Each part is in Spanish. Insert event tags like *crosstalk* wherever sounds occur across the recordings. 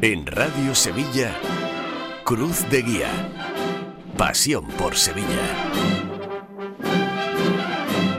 En Radio Sevilla, Cruz de Guía. Pasión por Sevilla.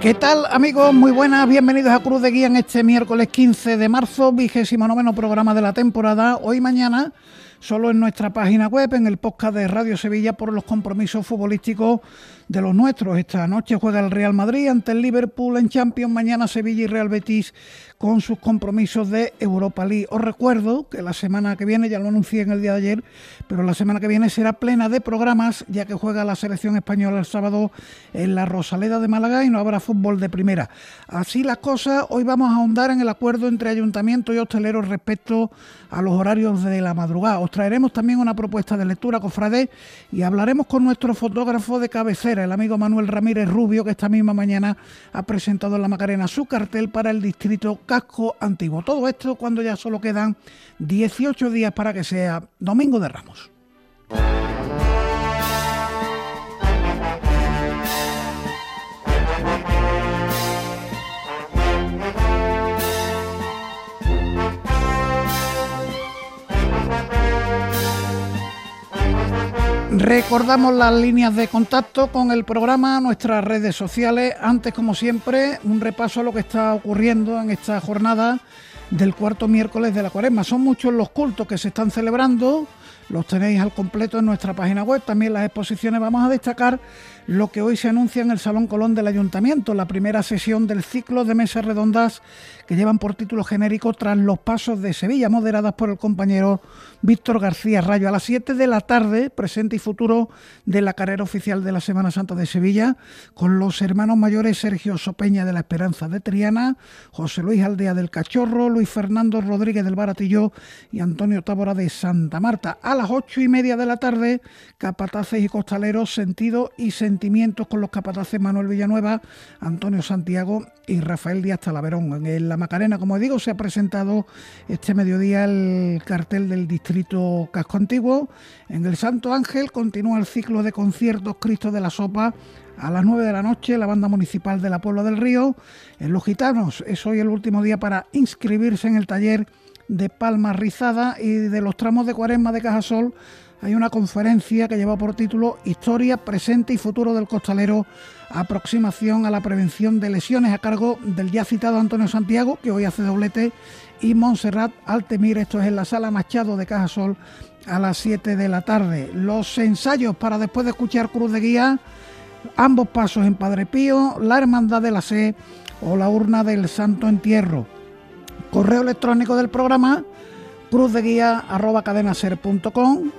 ¿Qué tal amigos? Muy buenas, bienvenidos a Cruz de Guía en este miércoles 15 de marzo, vigésimo noveno programa de la temporada. Hoy mañana solo en nuestra página web, en el podcast de Radio Sevilla, por los compromisos futbolísticos de los nuestros. Esta noche juega el Real Madrid ante el Liverpool en Champions, mañana Sevilla y Real Betis con sus compromisos de Europa League. Os recuerdo que la semana que viene, ya lo anuncié en el día de ayer, pero la semana que viene será plena de programas, ya que juega la selección española el sábado en la Rosaleda de Málaga y no habrá fútbol de primera. Así las cosas, hoy vamos a ahondar en el acuerdo entre ayuntamiento y hosteleros respecto a los horarios de la madrugada. Os traeremos también una propuesta de lectura, cofrade, y hablaremos con nuestro fotógrafo de cabecera, el amigo Manuel Ramírez Rubio, que esta misma mañana ha presentado en la Macarena su cartel para el distrito casco antiguo. Todo esto cuando ya solo quedan 18 días para que sea Domingo de Ramos. Recordamos las líneas de contacto con el programa, nuestras redes sociales. Antes, como siempre, un repaso a lo que está ocurriendo en esta jornada del cuarto miércoles de la cuaresma. Son muchos los cultos que se están celebrando, los tenéis al completo en nuestra página web. También las exposiciones. Vamos a destacar lo que hoy se anuncia en el Salón Colón del Ayuntamiento, la primera sesión del ciclo de mesas redondas que llevan por título genérico Tras los Pasos de Sevilla, moderadas por el compañero Víctor García Rayo. A las 7 de la tarde, presente y futuro de la carrera oficial de la Semana Santa de Sevilla, con los hermanos mayores Sergio Sopeña de la Esperanza de Triana, José Luis Aldea del Cachorro, Luis Fernando Rodríguez del Baratillo y Antonio Tábora de Santa Marta. A las ocho y media de la tarde, capataces y costaleros, sentido y sentido con los capataces Manuel Villanueva, Antonio Santiago y Rafael Díaz Talaverón. En la Macarena, como digo, se ha presentado este mediodía el cartel del distrito Casco Antiguo. En el Santo Ángel continúa el ciclo de conciertos Cristo de la Sopa a las 9 de la noche la banda municipal de la Puebla del Río. En Los Gitanos es hoy el último día para inscribirse en el taller de Palma Rizada y de los tramos de Cuaresma de Cajasol hay una conferencia que lleva por título Historia, presente y futuro del costalero, aproximación a la prevención de lesiones a cargo del ya citado Antonio Santiago, que hoy hace doblete, y Montserrat Altemir, esto es en la sala Machado de Cajasol a las 7 de la tarde. Los ensayos para después de escuchar Cruz de Guía, ambos pasos en Padre Pío, la Hermandad de la Sé o la Urna del Santo Entierro. Correo electrónico del programa cruzdeguía.cadenaser.com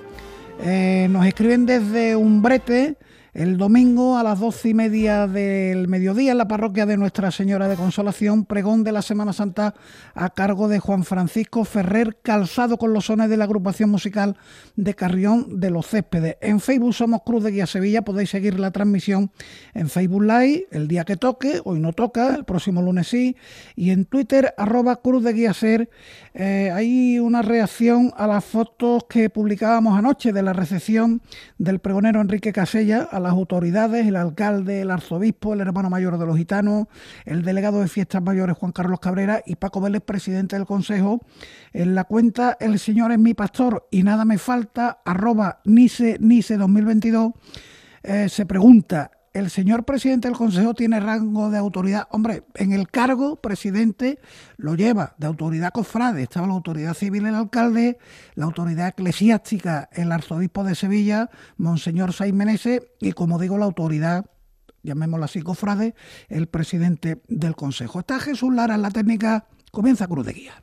eh, nos escriben desde Umbrete el domingo a las doce y media del mediodía en la parroquia de Nuestra Señora de Consolación, pregón de la Semana Santa a cargo de Juan Francisco Ferrer, calzado con los sones de la agrupación musical de Carrión de los Céspedes. En Facebook somos Cruz de Guía Sevilla, podéis seguir la transmisión en Facebook Live el día que toque, hoy no toca, el próximo lunes sí, y en Twitter arroba Cruz de Guía Ser. Eh, hay una reacción a las fotos que publicábamos anoche de la recepción del pregonero Enrique Casella las autoridades, el alcalde, el arzobispo, el hermano mayor de los gitanos, el delegado de fiestas mayores Juan Carlos Cabrera y Paco Vélez, presidente del Consejo. En la cuenta El Señor es mi pastor y nada me falta, arroba Nice, Nice 2022, eh, se pregunta, el señor presidente del Consejo tiene rango de autoridad. Hombre, en el cargo, presidente lo lleva de autoridad cofrade. Estaba la autoridad civil, el alcalde, la autoridad eclesiástica, el arzobispo de Sevilla, Monseñor Saiz Menese, y como digo, la autoridad, llamémosla así, cofrade, el presidente del Consejo. Está Jesús Lara en la técnica. Comienza Cruz de Guía.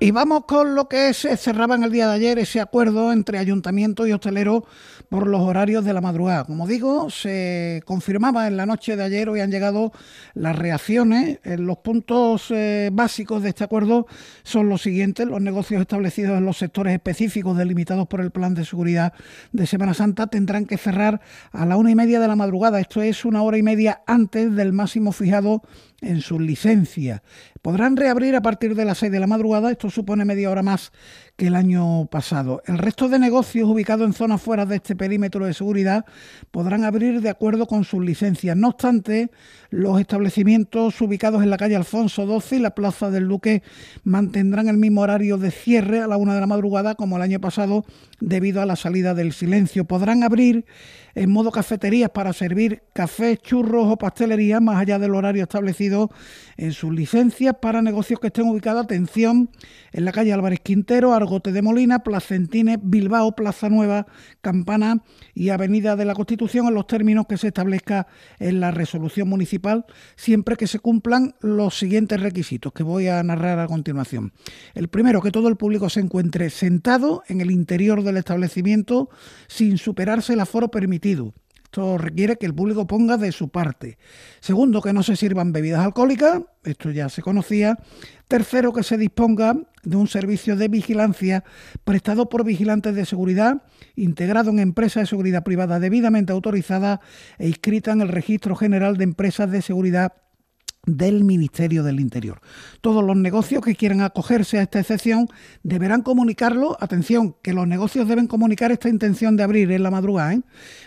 Y vamos con lo que se cerraba en el día de ayer, ese acuerdo entre ayuntamiento y hostelero por los horarios de la madrugada. Como digo, se confirmaba en la noche de ayer, hoy han llegado las reacciones. Los puntos eh, básicos de este acuerdo son los siguientes. Los negocios establecidos en los sectores específicos delimitados por el plan de seguridad de Semana Santa tendrán que cerrar a la una y media de la madrugada. Esto es una hora y media antes del máximo fijado en sus licencias. Podrán reabrir a partir de las 6 de la madrugada, esto supone media hora más que el año pasado. El resto de negocios ubicados en zonas fuera de este perímetro de seguridad podrán abrir de acuerdo con sus licencias. No obstante, los establecimientos ubicados en la calle Alfonso XII y la Plaza del Duque mantendrán el mismo horario de cierre a la una de la madrugada como el año pasado debido a la salida del silencio. Podrán abrir en modo cafeterías para servir café, churros o pastelería más allá del horario establecido en sus licencias para negocios que estén ubicados, atención, en la calle Álvarez Quintero, Argote de Molina, Placentines, Bilbao, Plaza Nueva, Campana y Avenida de la Constitución en los términos que se establezca en la resolución municipal, siempre que se cumplan los siguientes requisitos que voy a narrar a continuación. El primero, que todo el público se encuentre sentado en el interior del establecimiento sin superarse el aforo permitido. Esto requiere que el público ponga de su parte. Segundo, que no se sirvan bebidas alcohólicas, esto ya se conocía. Tercero, que se disponga de un servicio de vigilancia prestado por vigilantes de seguridad, integrado en empresas de seguridad privada debidamente autorizada e inscrita en el Registro General de Empresas de Seguridad del Ministerio del Interior. Todos los negocios que quieran acogerse a esta excepción deberán comunicarlo, atención, que los negocios deben comunicar esta intención de abrir en la madrugada, ¿eh?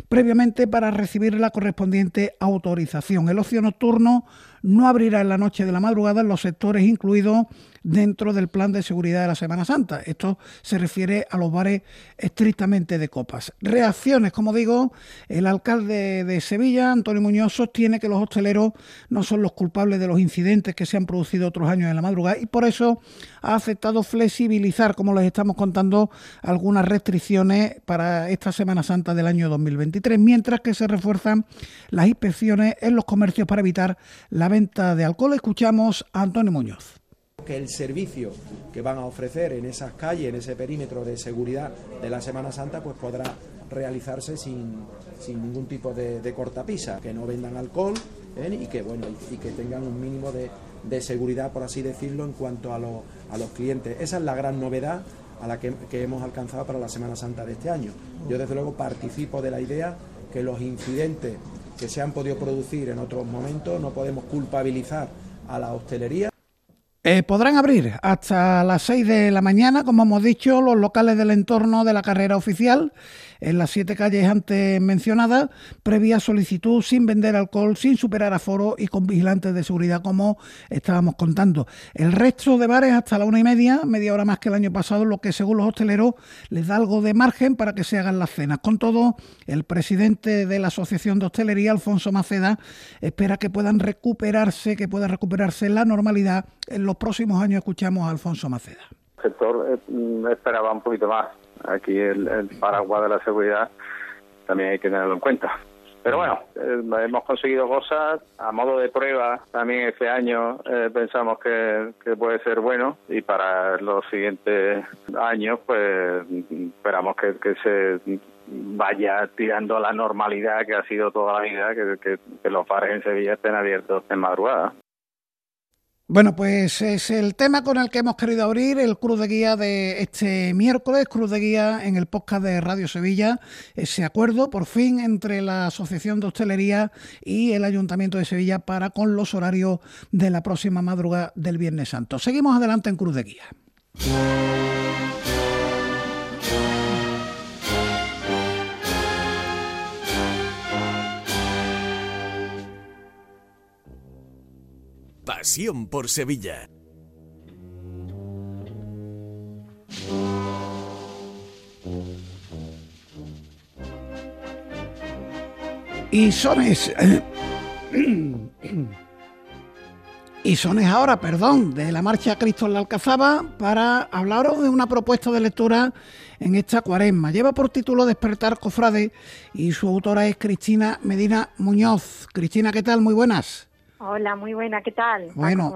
previamente para recibir la correspondiente autorización. El ocio nocturno no abrirá en la noche de la madrugada en los sectores incluidos dentro del plan de seguridad de la Semana Santa. Esto se refiere a los bares estrictamente de copas. Reacciones, como digo, el alcalde de Sevilla, Antonio Muñoz, sostiene que los hosteleros no son los culpables de los incidentes que se han producido otros años en la madrugada y por eso ha aceptado flexibilizar, como les estamos contando, algunas restricciones para esta Semana Santa del año 2023, mientras que se refuerzan las inspecciones en los comercios para evitar la venta de alcohol. Escuchamos a Antonio Muñoz que el servicio que van a ofrecer en esas calles, en ese perímetro de seguridad de la Semana Santa, pues podrá realizarse sin, ningún tipo de, cortapisa, que no vendan alcohol ¿eh? y que bueno y, que tengan un mínimo de, seguridad, por así decirlo, en cuanto a, a, los clientes. Esa es la gran novedad a la que hemos alcanzado para la Semana Santa de este año. Yo desde luego participo de la idea que los incidentes que se han podido producir en otros momentos no podemos culpabilizar a la hostelería eh, podrán abrir hasta las 6 de la mañana, como hemos dicho, los locales del entorno de la carrera oficial en las siete calles antes mencionadas, previa solicitud sin vender alcohol, sin superar aforo y con vigilantes de seguridad, como estábamos contando. El resto de bares hasta la una y media, media hora más que el año pasado, lo que según los hosteleros les da algo de margen para que se hagan las cenas. Con todo, el presidente de la Asociación de Hostelería, Alfonso Maceda, espera que puedan recuperarse, que pueda recuperarse la normalidad. En los próximos años escuchamos a Alfonso Maceda. El sector eh, esperaba un poquito más Aquí el, paraguas de la seguridad también hay que tenerlo en cuenta. Pero bueno, eh, hemos conseguido cosas a modo de prueba. También este año eh, pensamos que, puede ser bueno y para los siguientes años, pues esperamos que, se vaya tirando a la normalidad que ha sido toda la vida, que, los bares en Sevilla estén abiertos en madrugada. Bueno, pues es el tema con el que hemos querido abrir el Cruz de Guía de este miércoles, Cruz de Guía en el podcast de Radio Sevilla, ese acuerdo por fin entre la Asociación de Hostelería y el Ayuntamiento de Sevilla para con los horarios de la próxima madrugada del Viernes Santo. Seguimos adelante en Cruz de Guía. Pasión por Sevilla. Y sones. *clears throat* y sones ahora, perdón, de la marcha Cristo en la Alcazaba para hablaros de una propuesta de lectura en esta cuaresma. Lleva por título Despertar Cofrade y su autora es Cristina Medina Muñoz. Cristina, ¿qué tal? Muy buenas. Hola, muy buena, ¿qué tal? Bueno,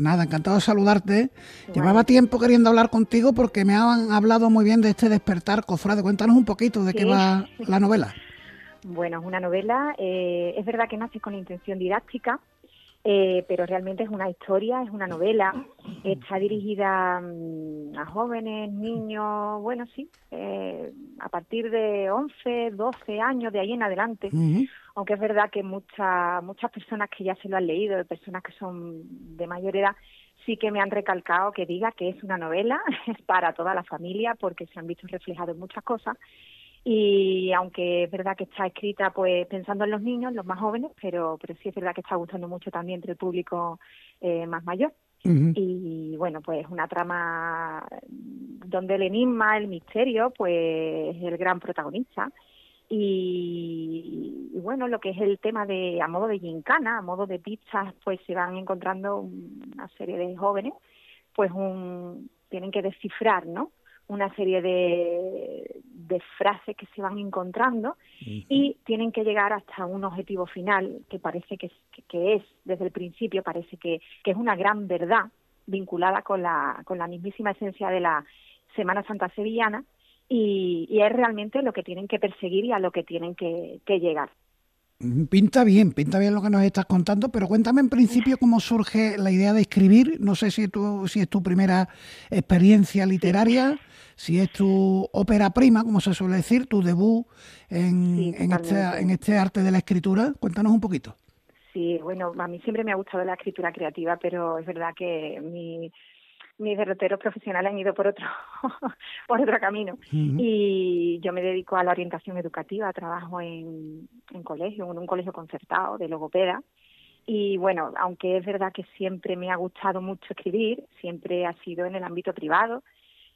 nada, encantado de saludarte. Llevaba tiempo queriendo hablar contigo porque me han hablado muy bien de este despertar, cofrade. Cuéntanos un poquito de qué va la novela. *laughs* Bueno, es una novela, eh, es verdad que nace con intención didáctica, Eh, pero realmente es una historia, es una novela, está dirigida mm, a jóvenes, niños, bueno, sí, eh, a partir de 11, 12 años, de ahí en adelante, aunque es verdad que muchas muchas personas que ya se lo han leído, personas que son de mayor edad, sí que me han recalcado que diga que es una novela, *laughs* para toda la familia, porque se han visto reflejadas muchas cosas y aunque es verdad que está escrita pues pensando en los niños, los más jóvenes, pero, pero sí es verdad que está gustando mucho también entre el público eh, más mayor. Y bueno, pues una trama donde el enigma, el misterio, pues es el gran protagonista. Y, bueno, lo que es el tema de a modo de gincana, a modo de pizzas, pues se van encontrando una serie de jóvenes, pues un, tienen que descifrar, ¿no? una serie de, de frases que se van encontrando y tienen que llegar hasta un objetivo final que parece que, que es, desde el principio, parece que, que, es una gran verdad vinculada con la, con la mismísima esencia de la Semana Santa Sevillana y, y es realmente lo que tienen que perseguir y a lo que tienen que, que llegar. Pinta bien, pinta bien lo que nos estás contando, pero cuéntame en principio cómo surge la idea de escribir. No sé si, tú, si es tu primera experiencia literaria, si es tu ópera prima, como se suele decir, tu debut en, en, este, en este arte de la escritura. Cuéntanos un poquito. Sí, bueno, a mí siempre me ha gustado la escritura creativa, pero es verdad que mi mis derroteros profesionales han ido por otro, *laughs* por otro camino. Y yo me dedico a la orientación educativa, trabajo en, en colegio, en un colegio concertado de logopeda. Y bueno, aunque es verdad que siempre me ha gustado mucho escribir, siempre ha sido en el ámbito privado,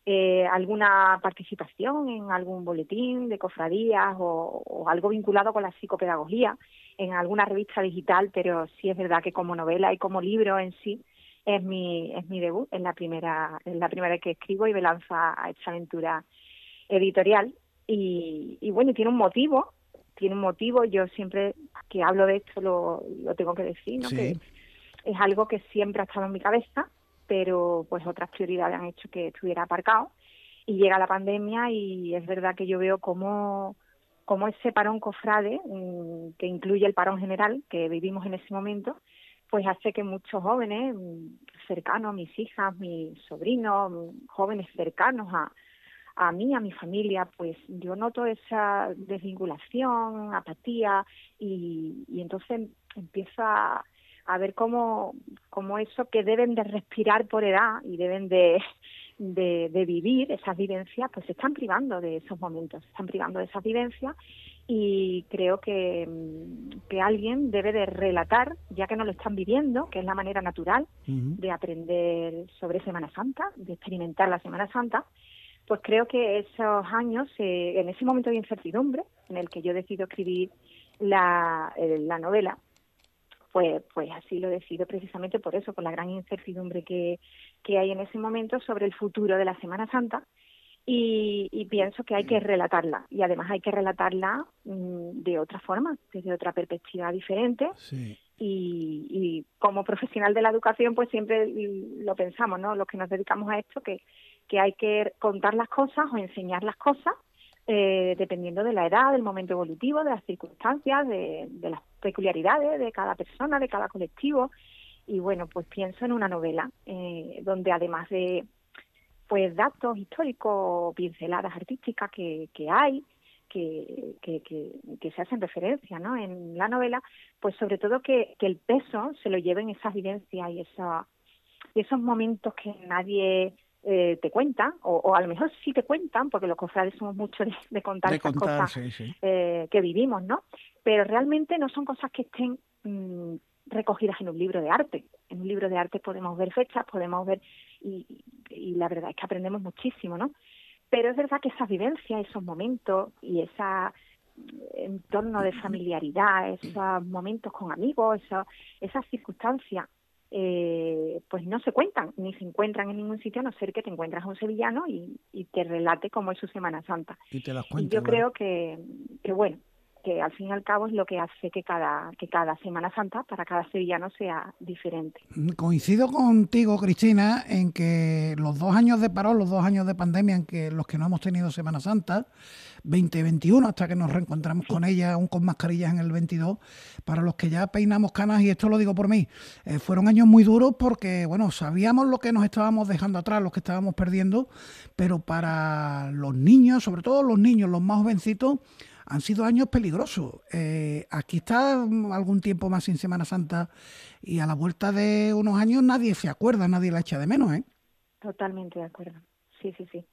eh, alguna participación en algún boletín de cofradías o, o, algo vinculado con la psicopedagogía en alguna revista digital, pero sí es verdad que como novela y como libro en sí es mi, es mi debut, es la primera, es la primera vez que escribo y me lanza a esta aventura editorial. Y, y bueno, tiene un motivo, tiene un motivo, yo siempre que hablo de esto lo, lo tengo que decir, ¿no? que es algo que siempre ha estado en mi cabeza, pero pues otras prioridades han hecho que estuviera aparcado. Y llega la pandemia y es verdad que yo veo cómo, cómo ese parón cofrade, mm, que incluye el parón general que vivimos en ese momento, pues hace que muchos jóvenes mm, cercanos, a mis hijas, mis sobrinos, mm, jóvenes cercanos a, a mí, a mi familia, pues yo noto esa desvinculación, apatía y, y entonces empiezo a, ver cómo, cómo eso que deben de respirar por edad y deben de, de, de, vivir esas vivencias, pues se están privando de esos momentos, se están privando de esas vivencias y creo que, mm, que alguien debe de relatar, ya que no lo están viviendo, que es la manera natural de aprender sobre Semana Santa, de experimentar la Semana Santa, pues creo que esos años, eh, en ese momento de incertidumbre en el que yo decido escribir la, eh, la novela, pues, pues así lo decido precisamente por eso, por la gran incertidumbre que, que hay en ese momento sobre el futuro de la Semana Santa y, pienso que hay que relatarla y además hay que relatarla mm, de otra forma, desde otra perspectiva diferente. Y, y, como profesional de la educación, pues siempre lo pensamos, ¿no? Los que nos dedicamos a esto, que, que hay que contar las cosas o enseñar las cosas eh, dependiendo de la edad, del momento evolutivo, de las circunstancias, de, de las peculiaridades de cada persona, de cada colectivo. Y bueno, pues pienso en una novela eh, donde además de pues datos históricos, pinceladas artísticas que, que hay, que, que, que, se hacen referencia ¿no? en la novela, pues sobre todo que, que el peso se lo lleven esas vivencias y, esa, esos momentos que nadie eh, te cuenta, o, a lo mejor sí te cuentan, porque los cofrades somos muchos de, contar estas cosas Eh, que vivimos, ¿no? Pero realmente no son cosas que estén mm, recogidas en un libro de arte. En un libro de arte podemos ver fechas, podemos ver, y, y la verdad es que aprendemos muchísimo, ¿no? Pero es verdad que esa vivencia, esos momentos y ese entorno de familiaridad, esos momentos con amigos, esa, esas circunstancias, eh, pues no se cuentan ni se encuentran en ningún sitio a no ser que te encuentras a un sevillano y, y te relate cómo es su Semana Santa. Y te las yo creo que, que, bueno, que al fin y al cabo es lo que hace que cada, que cada Semana Santa para cada sevillano sea diferente. Coincido contigo, Cristina, en que los dos años de parón, los dos años de pandemia en que los que no hemos tenido Semana Santa, 2021, hasta que nos reencontramos con ella, aún con mascarillas en el 22, para los que ya peinamos canas, y esto lo digo por mí, eh, fueron años muy duros porque, bueno, sabíamos lo que nos estábamos dejando atrás, los que estábamos perdiendo, pero para los niños, sobre todo los niños, los más jovencitos, han sido años peligrosos. Eh, aquí está algún tiempo más sin Semana Santa y a la vuelta de unos años nadie se acuerda, nadie la echa de menos, ¿eh? Totalmente de acuerdo. Sí, sí, sí.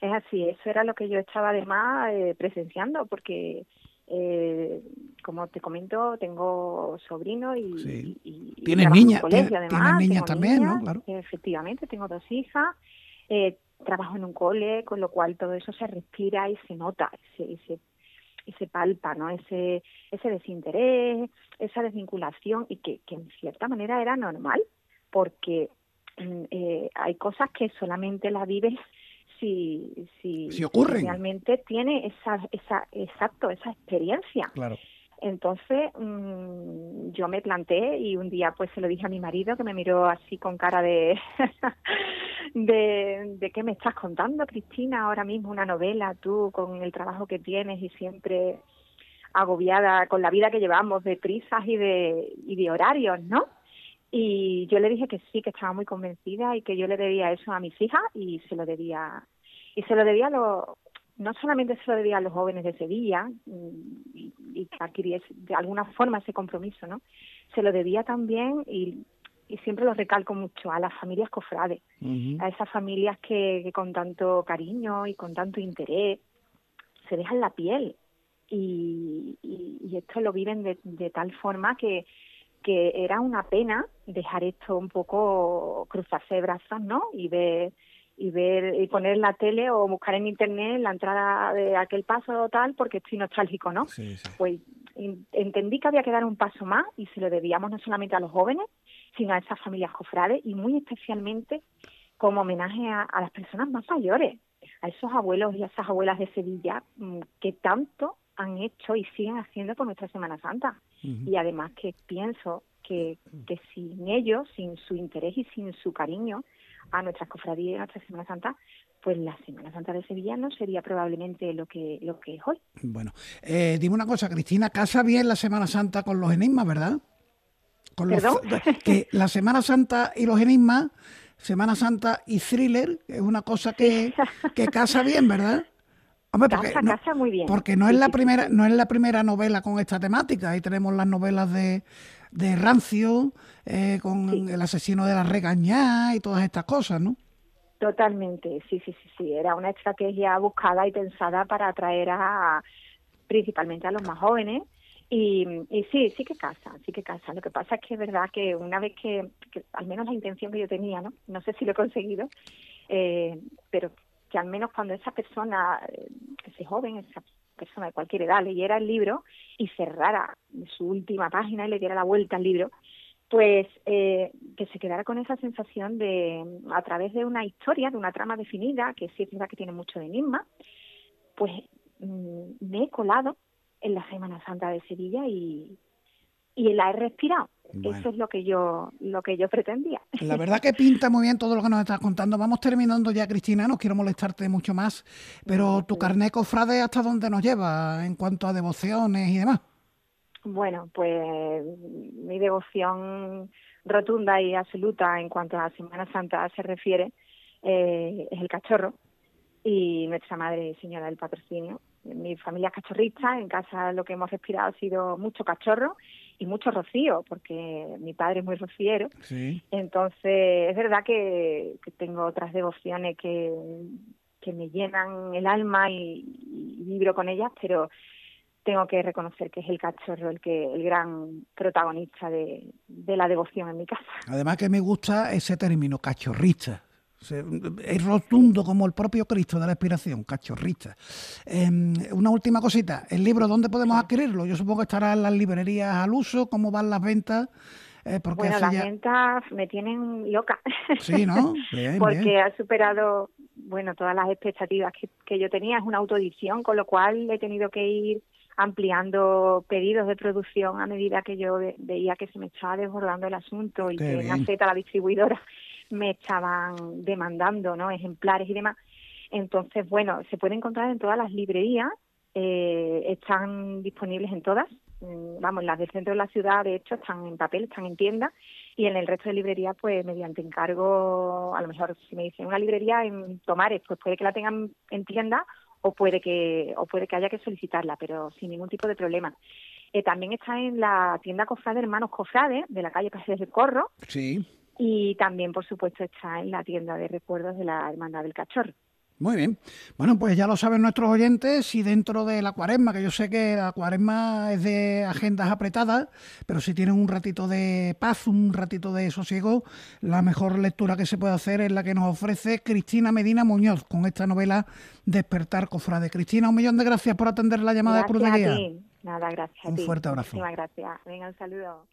Es así, eso era lo que yo estaba además eh, presenciando, porque eh, como te comento, tengo sobrino y, tienes niñas, tienes niñas también, ¿no? Claro. Efectivamente, tengo dos hijas. Eh, trabajo en un cole, con lo cual todo eso se respira y se nota, se, se, y se palpa, ¿no? Ese, ese desinterés, esa desvinculación y que, que en cierta manera era normal, porque mm, eh, hay cosas que solamente las vives si, si, si realmente tiene esa, esa, exacto, esa experiencia. Claro. Entonces mmm, yo me planté y un día pues se lo dije a mi marido que me miró así con cara *laughs* de de, qué me estás contando Cristina ahora mismo una novela tú con el trabajo que tienes y siempre agobiada con la vida que llevamos de prisas y de y de horarios, ¿no? Y yo le dije que sí, que estaba muy convencida y que yo le debía eso a mis hijas y se lo debía y se lo debía a los no solamente se lo debía a los jóvenes de Sevilla mm, y, y adquirir de alguna forma ese compromiso, ¿no? Se lo debía también y, y siempre lo recalco mucho a las familias cofrades, a esas familias que, que, con tanto cariño y con tanto interés se dejan la piel y, y, y esto lo viven de, de tal forma que que era una pena dejar esto un poco cruzarse de brazos, ¿no? Y ver y ver y poner la tele o buscar en internet la entrada de aquel paso o tal porque estoy nostálgico, ¿no? Sí, sí. Pues entendí que había que dar un paso más y se lo debíamos no solamente a los jóvenes, sino a esas familias cofrades y muy especialmente como homenaje a, a las personas más mayores, a esos abuelos y a esas abuelas de Sevilla mm, que tanto han hecho y siguen haciendo por nuestra Semana Santa. Uh -huh. Y además que pienso que, que sin ellos, sin su interés y sin su cariño, a nuestras cofradías a nuestra Semana Santa, pues la Semana Santa de Sevilla no sería probablemente lo que lo que es hoy. Bueno, eh, dime una cosa, Cristina, casa bien la Semana Santa con los enigmas, ¿verdad? Con los, que la Semana Santa y los enigmas, Semana Santa y thriller, es una cosa que, *laughs* que casa bien, ¿verdad? Hombre, porque, casa, no, casa muy bien. porque no es la primera, no es la primera novela con esta temática. Ahí tenemos las novelas de, de Rancio, eh, con sí. el asesino de la regañá y todas estas cosas, ¿no? Totalmente, sí, sí, sí, sí. Era una estrategia buscada y pensada para atraer a principalmente a los más jóvenes. Y, y sí, sí que casa, sí que casa. Lo que pasa es que es verdad que una vez que, que al menos la intención que yo tenía, ¿no? No sé si lo he conseguido, eh, pero que al menos cuando esa persona, ese joven, esa persona de cualquier edad, leyera el libro y cerrara su última página y le diera la vuelta al libro, pues eh, que se quedara con esa sensación de, a través de una historia, de una trama definida, que sí es verdad que tiene mucho de enigma, pues mmm, me he colado en la Semana Santa de Sevilla y, y la he respirado. Bueno. Eso es lo que yo lo que yo pretendía. *laughs* La verdad que pinta muy bien todo lo que nos estás contando. Vamos terminando ya, Cristina, no quiero molestarte mucho más, pero tu carnet cofrade hasta dónde nos lleva en cuanto a devociones y demás. Bueno, pues mi devoción rotunda y absoluta en cuanto a Semana Santa se refiere eh, es el cachorro y nuestra Madre Señora del Patrocinio. Mi familia es cachorrista, en casa lo que hemos respirado ha sido mucho cachorro y mucho rocío, porque mi padre es muy rociero. Sí. Entonces, es verdad que, que, tengo otras devociones que, que me llenan el alma y, y, vibro con ellas, pero tengo que reconocer que es el cachorro el que el gran protagonista de, de la devoción en mi casa. Además que me gusta ese término, cachorrista. Es rotundo como el propio Cristo de la inspiración, cachorrista. Eh, una última cosita, el libro, ¿dónde podemos adquirirlo? Yo supongo que estará en las librerías al uso, ¿cómo van las ventas? Eh, porque bueno, las ya... ventas me tienen loca. *laughs* Sí, ¿no? Bien, porque bien. ha superado, bueno, todas las expectativas que, que yo tenía. Es una autoedición, con lo cual he tenido que ir ampliando pedidos de producción a medida que yo veía que se me estaba desbordando el asunto y que en Z, la distribuidora, me estaban demandando ¿no? ejemplares y demás. Entonces, bueno, se puede encontrar en todas las librerías, eh, están disponibles en todas, mm, vamos, las del centro de la ciudad, de hecho, están en papel, están en tienda, y en el resto de librerías, pues mediante encargo, a lo mejor si me dicen una librería en Tomares, pues puede que la tengan en tienda o puede que o puede que haya que solicitarla, pero sin ningún tipo de problema. Eh, también está en la tienda Cofrade Hermanos Cofrade, de la calle Paseos de Corro. Sí. Y también, por supuesto, está en la tienda de recuerdos de la Hermandad del Cachorro. Muy bien. Bueno, pues ya lo saben nuestros oyentes, y dentro de la cuaresma, que yo sé que la cuaresma es de agendas apretadas, pero si tienen un ratito de paz, un ratito de sosiego, la mejor lectura que se puede hacer es la que nos ofrece Cristina Medina Muñoz con esta novela Despertar Cofrade. Cristina, un millón de gracias por atender la llamada de Cruz de Guía. Nada, gracias. Un fuerte abrazo. Muchísimas gracias. Venga, un saludo.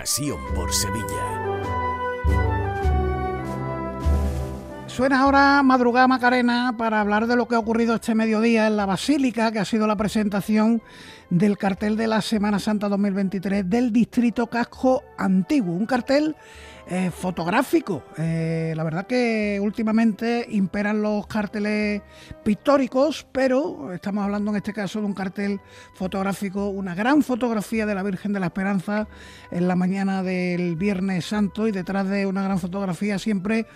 Pasión por Sevilla. Suena ahora Madrugada Macarena para hablar de lo que ha ocurrido este mediodía en la Basílica, que ha sido la presentación del cartel de la Semana Santa 2023 del Distrito Casco Antiguo. Un cartel eh, fotográfico. Eh, la verdad que últimamente imperan los carteles pictóricos, pero estamos hablando en este caso de un cartel fotográfico, una gran fotografía de la Virgen de la Esperanza en la mañana del Viernes Santo y detrás de una gran fotografía siempre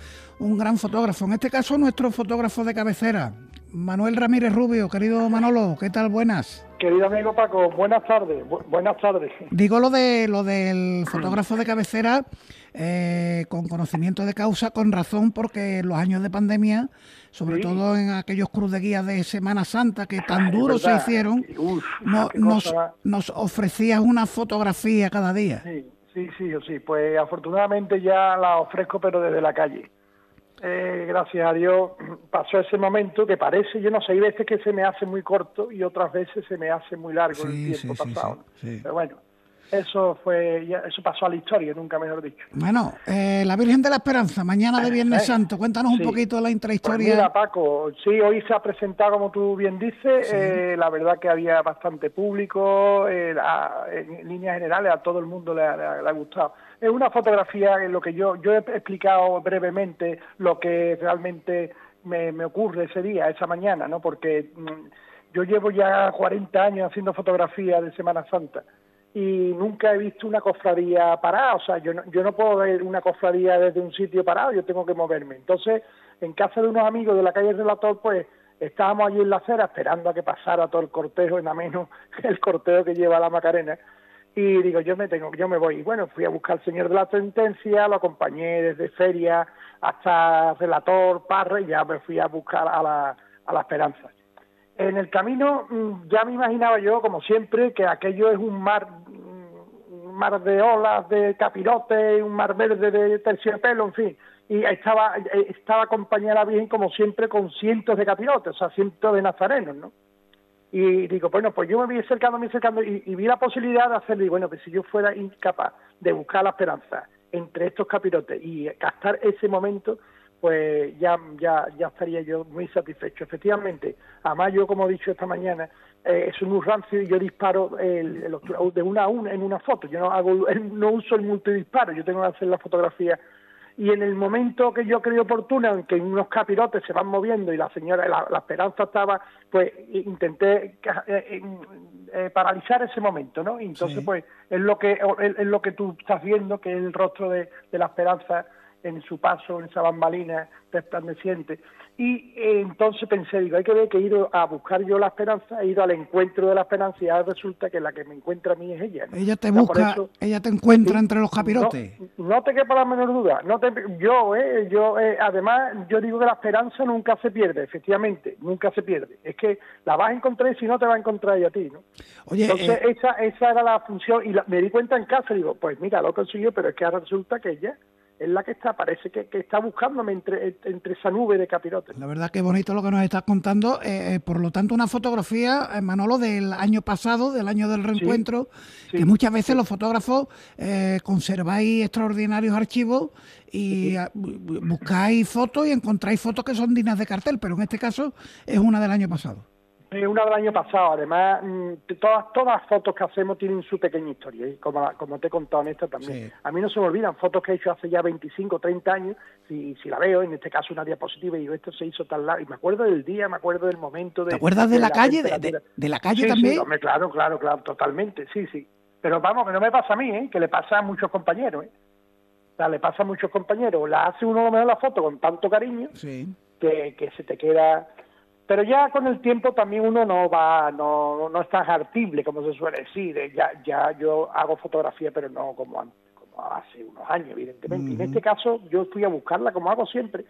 un gran fotógrafo. En este caso nuestro fotógrafo de cabecera, Manuel Ramírez Rubio. Querido Manolo, ¿qué tal? Buenas. Querido amigo Paco, buenas tardes. buenas tardes. Digo lo de lo del fotógrafo de cabecera eh, con conocimiento de causa, con razón, porque los años de pandemia, sobre todo en aquellos cruz de guía de Semana Santa que tan duros se hicieron, nos, nos ofrecías una fotografía cada día. Sí, sí, sí, sí. Pues afortunadamente ya la ofrezco, pero desde la calle. Eh, gracias a Dios pasó ese momento que parece, yo no sé, hay veces que se me hace muy corto y otras veces se me hace muy largo el tiempo pasado. Pero bueno, eso fue eso pasó a la historia, nunca mejor dicho. Bueno, eh, la Virgen de la Esperanza, mañana de Viernes eh, Santo, cuéntanos un poquito la intrahistoria. Pues mira, Paco, sí, hoy se ha presentado, como tú bien dices, la verdad que había bastante público, en líneas generales a todo el mundo le ha gustado es una fotografía en lo que yo, yo he explicado brevemente lo que realmente me, ocurre ese día, esa mañana, ¿no? Porque mm, yo llevo ya 40 años haciendo fotografía de Semana Santa y nunca he visto una cofradía parada, o sea, yo no, yo no puedo ver una cofradía desde un sitio parado, yo tengo que moverme. Entonces, en casa de unos amigos de la calle Relator, pues estábamos allí en la acera esperando a que pasara todo el cortejo en ameno, *laughs* el cortejo que lleva la Macarena, y digo, yo me tengo, yo me voy. Y bueno, fui a buscar al señor de la sentencia, lo acompañé desde feria hasta relator, parra, y ya me fui a buscar a la, a la esperanza. En el camino mm, ya me imaginaba yo, como siempre, que aquello es un mar, mm, mar de olas, de capirotes, un mar verde de terciopelo, en fin. Y estaba, estaba acompañada bien, como siempre, con cientos de capirotes, o sea, cientos de nazarenos, ¿no? Y digo, bueno, pues yo me voy acercando, me acercando y, vi la posibilidad de hacerlo. Y bueno, que si yo fuera incapaz de buscar la esperanza entre estos capirotes y gastar ese momento, pues ya, ya, ya estaría yo muy satisfecho. Efectivamente, además yo, como he dicho esta mañana, eh, es un rancio y yo disparo el, de una a una en una foto. Yo no, hago, no uso el multidisparo, yo tengo que hacer la fotografía y en el momento que yo creo oportuno, en que unos capirotes se van moviendo y la señora, la, esperanza estaba, pues intenté eh, eh, paralizar ese momento, ¿no? Y entonces, pues, es lo que es, lo que tú estás viendo, que es el rostro de, la esperanza en su paso, en esa bambalina resplandeciente. Y eh, entonces pensé, digo, hay que ver que he ido a buscar yo la esperanza, he ido al encuentro de la esperanza y ahora resulta que la que me encuentra a mí es ella. Ella te busca, ella te encuentra entre los capirotes. No, te quepa la menor duda. No te, yo, eh, yo eh, además, yo digo que la esperanza nunca se pierde, efectivamente, nunca se pierde. Es que la vas a encontrar y si no te va a encontrar ella a ti, ¿no? Oye, entonces eh, esa, esa era la función y me di cuenta en casa, digo, pues mira, lo consiguió, pero es que ahora resulta que ella es la que está, parece que, está buscándome entre, entre esa nube de capirotes. La verdad que bonito lo que nos estás contando. Eh, eh, por lo tanto, una fotografía, eh, Manolo, del año pasado, del año del reencuentro, que muchas veces los fotógrafos conserváis extraordinarios archivos y buscáis fotos y encontráis fotos que son dignas de cartel, pero en este caso es una del año pasado una del año pasado, además, mm, todas, todas las fotos que hacemos tienen su pequeña historia, y como, como te he contado en esta también. A mí no se me olvidan fotos que he hecho hace ya 25, 30 años, si, si la veo, en este caso una diapositiva, y digo, esto se hizo tan largo, y me acuerdo del día, me acuerdo del momento. De, ¿Te acuerdas de, la, calle? De, la calle también? Sí, claro, claro, claro, totalmente, sí, sí. Pero vamos, que no me pasa a mí, ¿eh? que le pasa a muchos compañeros, ¿eh? O sea, le pasa a muchos compañeros. La hace uno lo mejor la foto con tanto cariño que, que se te queda pero ya con el tiempo también uno no va, no, no es tan artible como se suele decir. Ya, ya yo hago fotografía, pero no como, como hace unos años, evidentemente. En este caso yo fui a buscarla como hago siempre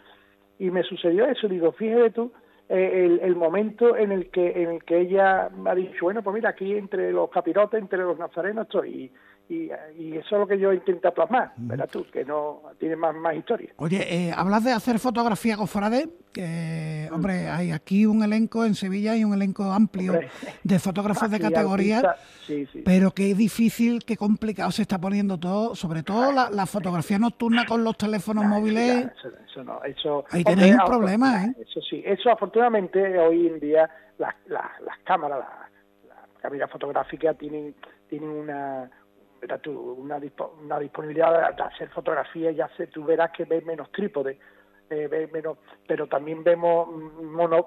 y me sucedió eso. Digo, fíjate tú, eh, el, el, momento en el que en el que ella me ha dicho, bueno, pues mira, aquí entre los capirotes, entre los nazarenos estoy y, y, eso es lo que yo intento plasmar, ¿verdad tú? Que no tiene más, más historia. Oye, eh, hablas de hacer fotografía cofrade, que, hombre, hay aquí un elenco en Sevilla y un elenco amplio *laughs* de fotógrafos de categoría, pero qué difícil, qué complicado se está poniendo todo, sobre todo la, la fotografía nocturna con los teléfonos móviles. Eso, no, eso, Ahí tenéis un problema, ¿eh? Eso sí, eso afortunadamente hoy en día las, las, las cámaras, las, las cámaras fotográficas tienen, tienen una una, una disponibilidad de hacer fotografías, ya sé, tú verás que ves menos trípode, eh, menos, pero también vemos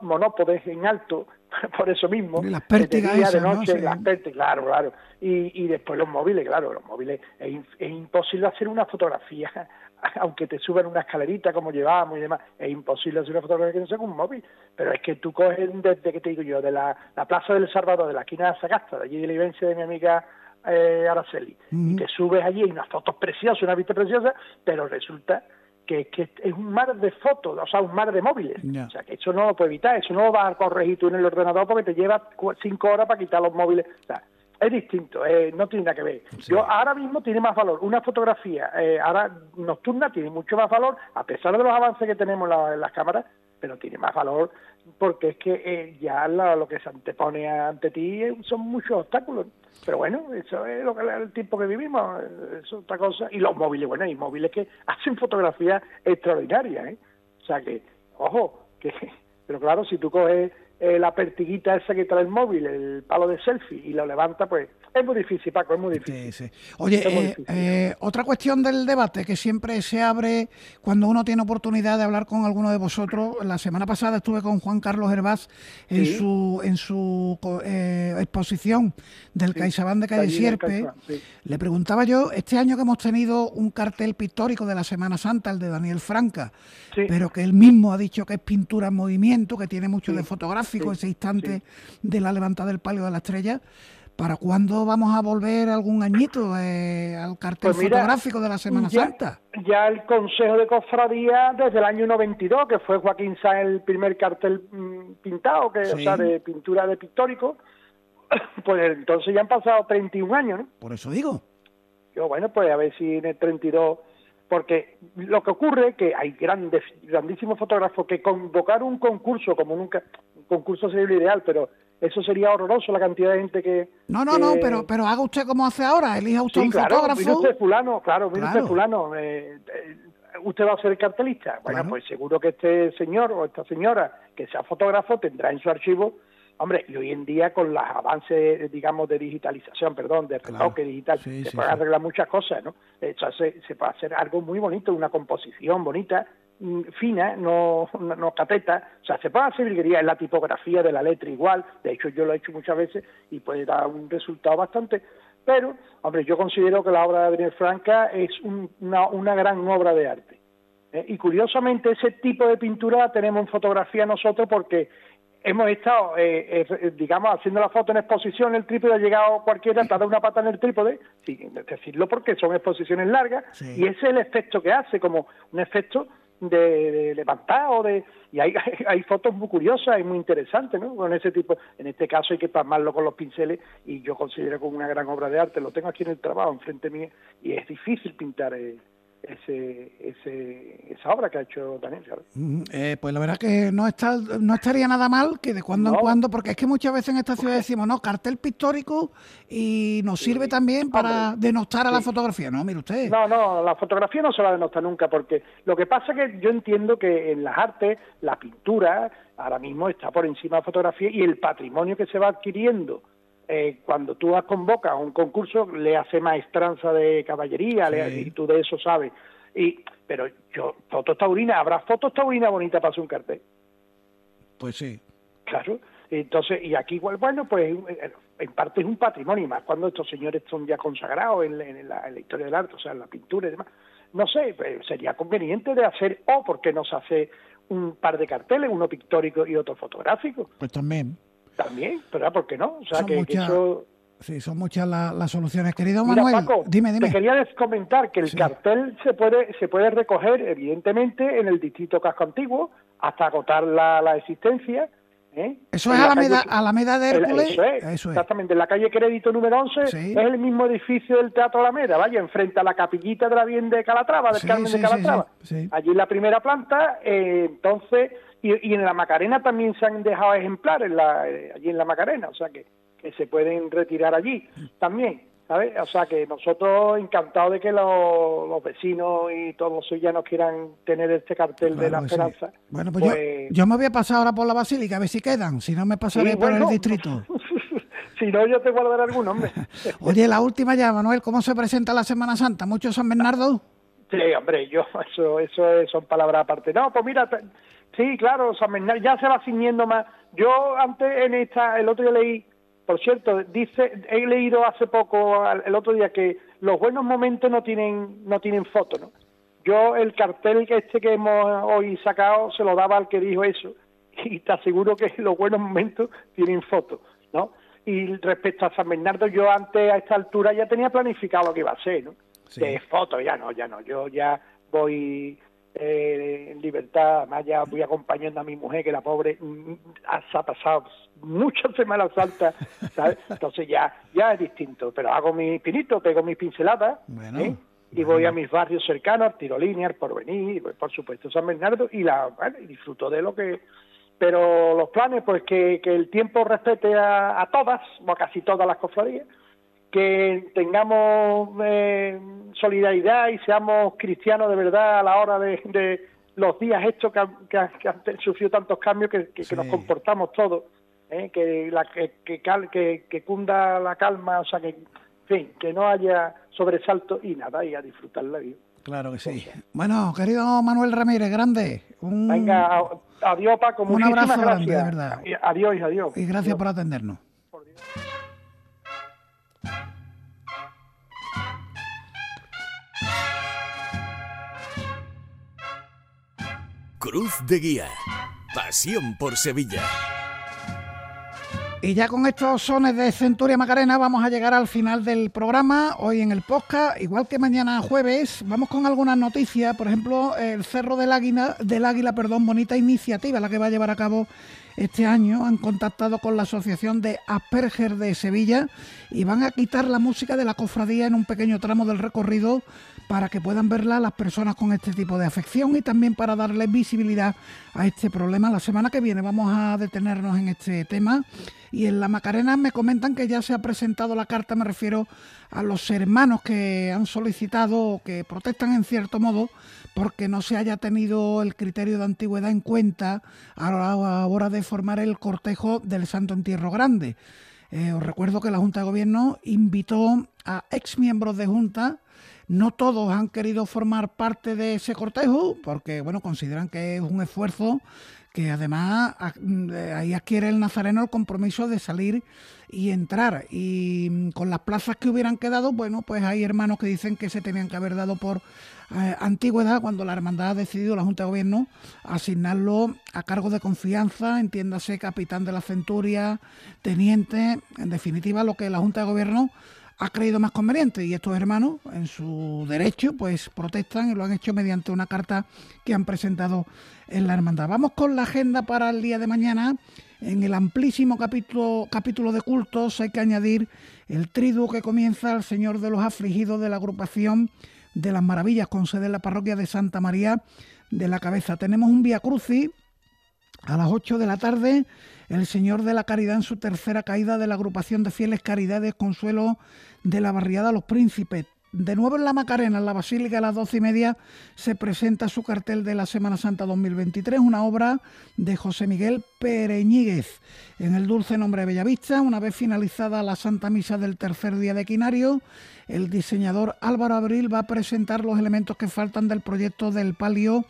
monópodes en alto, *laughs* por eso mismo, las pértigas de, noche, las pértigas, claro, claro, y, y después los móviles, claro, los móviles, es, es imposible hacer una fotografía *laughs* aunque te suban una escalerita como llevábamos y demás, es imposible hacer una fotografía que no sea con un móvil. Pero es que tú coges desde que te digo yo, de la, la Plaza del Salvador, de la esquina de Sagasta, de allí de la vivencia de mi amiga eh, Araceli. Y te subes allí, hay unas fotos preciosas, una vista preciosa, pero resulta que, que, es un mar de fotos, o sea, un mar de móviles. O sea, que eso no lo puede evitar, eso no lo vas a corregir tú en el ordenador porque te lleva cinco horas para quitar los móviles. O sea, es distinto, eh, no tiene nada que ver. Yo ahora mismo tiene más valor una fotografía eh, ahora nocturna tiene mucho más valor a pesar de los avances que tenemos en las cámaras, pero tiene más valor porque es que eh, ya lo que se antepone ante ti son muchos obstáculos. Pero bueno, eso es lo que el tiempo que vivimos, es otra cosa. Y los móviles, bueno, hay móviles que *laughs* hacen fotografías extraordinarias, ¿eh? O sea que, ojo, que, *laughs* pero claro, si tú coges eh, la pertiguita esa que trae el móvil, el palo de selfie, y lo levanta, pues es muy difícil, Paco, es muy difícil. Oye, eh, eh, otra cuestión del debate que siempre se abre cuando uno tiene oportunidad de hablar con alguno de vosotros. La semana pasada estuve con Juan Carlos Hervás en su en su eh, exposición del. CaixaBank de Calle Sierpe. Le preguntaba yo, este año que hemos tenido un cartel pictórico de la Semana Santa, el de Daniel Franca, pero que él mismo ha dicho que es pintura en movimiento, que tiene mucho de ese instante de la levantada del palio de la estrella. ¿Para cuándo vamos a volver algún añito eh, al cartel pues fotográfico de la Semana Santa? Ya el Consejo de Cofradía desde el año 92, que fue Joaquín Sáenz el primer cartel mm, pintado, que, o sea, de pintura de pictórico, *coughs* pues entonces ya han pasado 31 años, ¿no? Por eso digo. Yo, bueno, pues a ver si en el 32 porque lo que ocurre es que hay grandes, grandísimos fotógrafos que convocar un concurso como nunca, un concurso sería lo ideal, pero eso sería horroroso la cantidad de gente que... No, no, no, pero pero haga usted como hace ahora, elija usted un claro, fotógrafo... Mire usted fulano, claro, mire usted fulano, eh, eh, usted va a ser cartelista. Bueno, pues seguro que este señor o esta señora que sea fotógrafo tendrá en su archivo Hombre, y hoy en día con los avances, digamos, de digitalización, perdón, de retoque digital, se pueden arreglar muchas cosas, ¿no? Eso se, se puede hacer algo muy bonito, una composición bonita, fina, no, no, cateta, o sea, se puede hacer virguería en la tipografía de la letra igual, de hecho yo lo he hecho muchas veces y puede dar un resultado bastante, pero, hombre, yo considero que la obra de Daniel Franca es una, una gran obra de arte. ¿eh? Y curiosamente ese tipo de pintura la tenemos en fotografía nosotros porque hemos estado, eh, eh, digamos, haciendo la foto en exposición, el trípode ha llegado cualquiera, te ha dado una pata en el trípode, sin decirlo porque son exposiciones largas, y ese es el efecto que hace, como un efecto de, levantado, de, y *laughs* hay, hay fotos muy curiosas y muy interesantes, ¿no? Con ese tipo, en este caso hay que plasmarlo con los pinceles y yo considero como una gran obra de arte, lo tengo aquí en el trabajo, enfrente mío, y es difícil pintar eh, ese, ese, esa obra que ha hecho Daniel. Mm, eh, pues la verdad que no está, no estaría nada mal que de cuando en cuando, porque es que muchas veces en esta ciudad decimos, no, cartel pictórico y nos sirve también para denostar a la fotografía, ¿no? Mire usted. No, no, la fotografía no se va a denostar nunca, porque lo que pasa es que yo entiendo que en las artes, la pintura ahora mismo está por encima de la fotografía y el patrimonio que se va adquiriendo eh, cuando tú convocas a un concurso le hace maestranza de caballería y tú de eso sabes. Y, pero yo, fotos taurinas, ¿habrá fotos taurinas bonitas para hacer un cartel? Pues sí. Claro. Entonces, y aquí igual, bueno, pues eh, en parte es un patrimonio, más cuando estos señores son ya consagrados en, la, historia del arte, o sea, en la pintura y demás. No sé, pues, sería conveniente de hacer, o porque no se hace un par de carteles, uno pictórico y otro fotográfico. Pues también. También, pero ¿por qué no? O sea, que, eso... Sí, son muchas las soluciones. Querido Manuel, dime, dime. Te quería comentar que el cartel se puede se puede recoger, evidentemente, en el distrito casco antiguo hasta agotar la, la existencia. ¿eh? Eso es Alameda, Alameda de Hércules. eso, es, exactamente. En la calle Crédito número 11 es el mismo edificio del Teatro Alameda, vaya, enfrente a la capillita de la Bien de Calatrava, del Carmen de Calatrava. Allí en la primera planta, eh, entonces y, en la Macarena también se han dejado ejemplares la, eh, allí en la Macarena, o sea que, que se pueden retirar allí también. ¿sabes? O sea que nosotros encantados de que los, vecinos y todos los suyanos quieran tener este cartel de la esperanza. Bueno, pues, pues, Yo, me voy a pasar ahora por la basílica a ver si quedan, si no me pasaré por el distrito. *laughs* si no, yo te guardaré algún hombre. *laughs* Oye, la última ya, Manuel, ¿cómo se presenta la Semana Santa? ¿Mucho San Bernardo? Sí, hombre, yo, eso, eso son palabras aparte. No, pues mira, Sí, claro, ya se va ciñendo más. Yo antes en esta, el otro día leí, por cierto, dice, he leído hace poco, el otro día, que los buenos momentos no tienen, no tienen foto, ¿no? Yo el cartel este que hemos hoy sacado se lo daba al que dijo eso *laughs* y te aseguro que los buenos momentos tienen foto, ¿no? Y respecto a San Bernardo, yo antes a esta altura ya tenía planificado lo que iba a ser, ¿no? De fotos, ya no, ya no, yo ya voy eh, en libertad, además ya voy acompañando a mi mujer, que la pobre mm, ha pasado muchas semanas altas, ¿sabes? *laughs* Entonces ya, ya es distinto, pero hago mis pinitos, pego mis pinceladas, ¿eh? y voy a mis barrios cercanos, Tirolínea, Porvenir, pues, por supuesto San Bernardo, y la y disfruto de lo que... Pero los planes, pues que, que el tiempo respete a, a todas, o a casi todas las cofradías, que tengamos eh, solidaridad y seamos cristianos de verdad a la hora de, los días estos que, que, han sufrido tantos cambios que, nos comportamos todos, ¿eh? que, la, que, que, cunda la calma, o sea, que, fin, que no haya sobresalto y nada, y a disfrutar la vida. Claro que sí. Bueno, querido Manuel Ramírez, grande. Un... Venga, adiós Paco, un abrazo grande, de verdad. Adiós, adiós. Y gracias por atendernos. Cruz de Guía. Pasión por Sevilla. Y ya con estos sones de Centuria Macarena vamos a llegar al final del programa. Hoy en el podcast, igual que mañana jueves, vamos con algunas noticias. Por ejemplo, el Cerro del Águila, del Águila, perdón, bonita iniciativa la que va a llevar a cabo este año. Han contactado con la Asociación de Asperger de Sevilla y van a quitar la música de la cofradía en un pequeño tramo del recorrido para que puedan verla las personas con este tipo de afección y también para darle visibilidad a este problema. La semana que viene vamos a detenernos en este tema y en la Macarena me comentan que ya se ha presentado la carta, me refiero a los hermanos que han solicitado o que protestan en cierto modo porque no se haya tenido el criterio de antigüedad en cuenta a la hora de formar el cortejo del Santo Entierro Grande. Eh, os recuerdo que la Junta de Gobierno invitó a ex miembros de Junta no todos han querido formar parte de ese cortejo porque, bueno, consideran que es un esfuerzo que además ahí adquiere el nazareno el compromiso de salir y entrar. Y mm, con las plazas que hubieran quedado, bueno, pues hay hermanos que dicen que se tenían que haber dado por eh, antigüedad cuando la hermandad ha decidido, la Junta de Gobierno, asignarlo a cargo de confianza, entiéndase capitán de la centuria, teniente, en definitiva lo que la Junta de Gobierno ha creído más conveniente y estos hermanos en su derecho pues protestan y lo han hecho mediante una carta que han presentado en la hermandad. Vamos con la agenda para el día de mañana en el amplísimo capítulo, capítulo de cultos hay que añadir el triduo que comienza el Señor de los Afligidos de la agrupación de las Maravillas con sede en la parroquia de Santa María de la Cabeza. Tenemos un Vía Crucis a las 8 de la tarde, el Señor de la Caridad en su tercera caída de la agrupación de fieles Caridades Consuelo de la Barriada Los Príncipes. De nuevo en la Macarena, en la Basílica, a las doce y media, se presenta su cartel de la Semana Santa 2023, una obra de José Miguel Pereñíguez. En el dulce nombre de Bellavista, una vez finalizada la Santa Misa del tercer día de Quinario, el diseñador Álvaro Abril va a presentar los elementos que faltan del proyecto del palio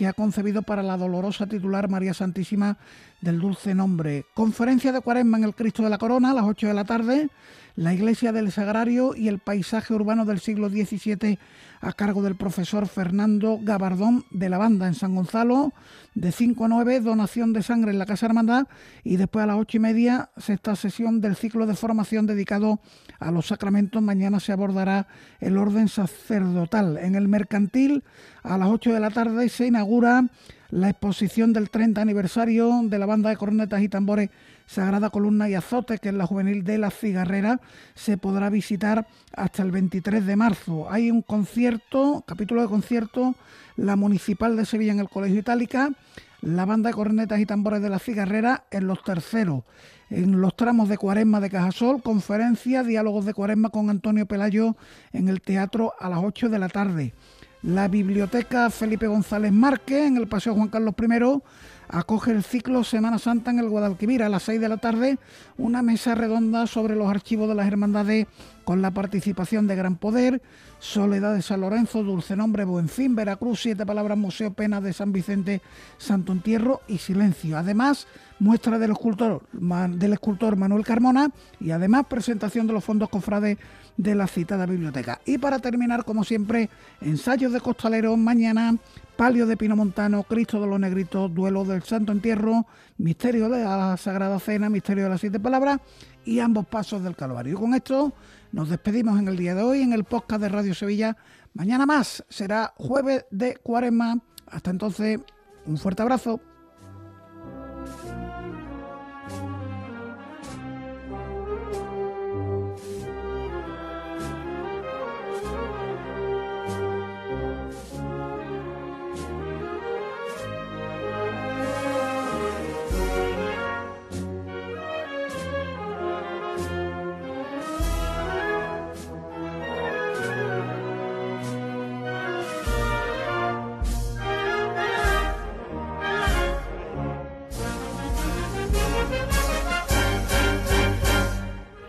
que ha concebido para la dolorosa titular María Santísima del Dulce Nombre. Conferencia de Cuaresma en el Cristo de la Corona a las 8 de la tarde la iglesia del Sagrario y el paisaje urbano del siglo XVII a cargo del profesor Fernando Gabardón de la Banda en San Gonzalo, de 5 a 9, donación de sangre en la Casa Hermandad y después a las 8 y media, sexta sesión del ciclo de formación dedicado a los sacramentos. Mañana se abordará el orden sacerdotal. En el mercantil, a las 8 de la tarde, se inaugura la exposición del 30 aniversario de la banda de cornetas y tambores Sagrada Columna y Azote, que es la juvenil de la Cigarrera, se podrá visitar hasta el 23 de marzo. Hay un concierto, capítulo de concierto, la Municipal de Sevilla en el Colegio Itálica, la banda de cornetas y tambores de la Cigarrera en los terceros. En los tramos de Cuaresma de Cajasol, conferencia, diálogos de Cuaresma con Antonio Pelayo en el teatro a las 8 de la tarde. La Biblioteca Felipe González Márquez en el Paseo Juan Carlos I acoge el ciclo Semana Santa en el Guadalquivir a las 6 de la tarde, una mesa redonda sobre los archivos de las hermandades con la participación de Gran Poder, Soledad de San Lorenzo, Dulce Nombre, Buenfín, Veracruz, Siete Palabras, Museo Pena de San Vicente, Santo Entierro y Silencio. Además, muestra del escultor, del escultor Manuel Carmona y además presentación de los fondos cofrades de la citada biblioteca. Y para terminar, como siempre, ensayos de costaleros mañana Palio de Pino Montano, Cristo de los Negritos, Duelo del Santo Entierro, Misterio de la Sagrada Cena, Misterio de las Siete Palabras y ambos pasos del Calvario. Y con esto nos despedimos en el día de hoy en el podcast de Radio Sevilla. Mañana más será jueves de cuaresma. Hasta entonces, un fuerte abrazo.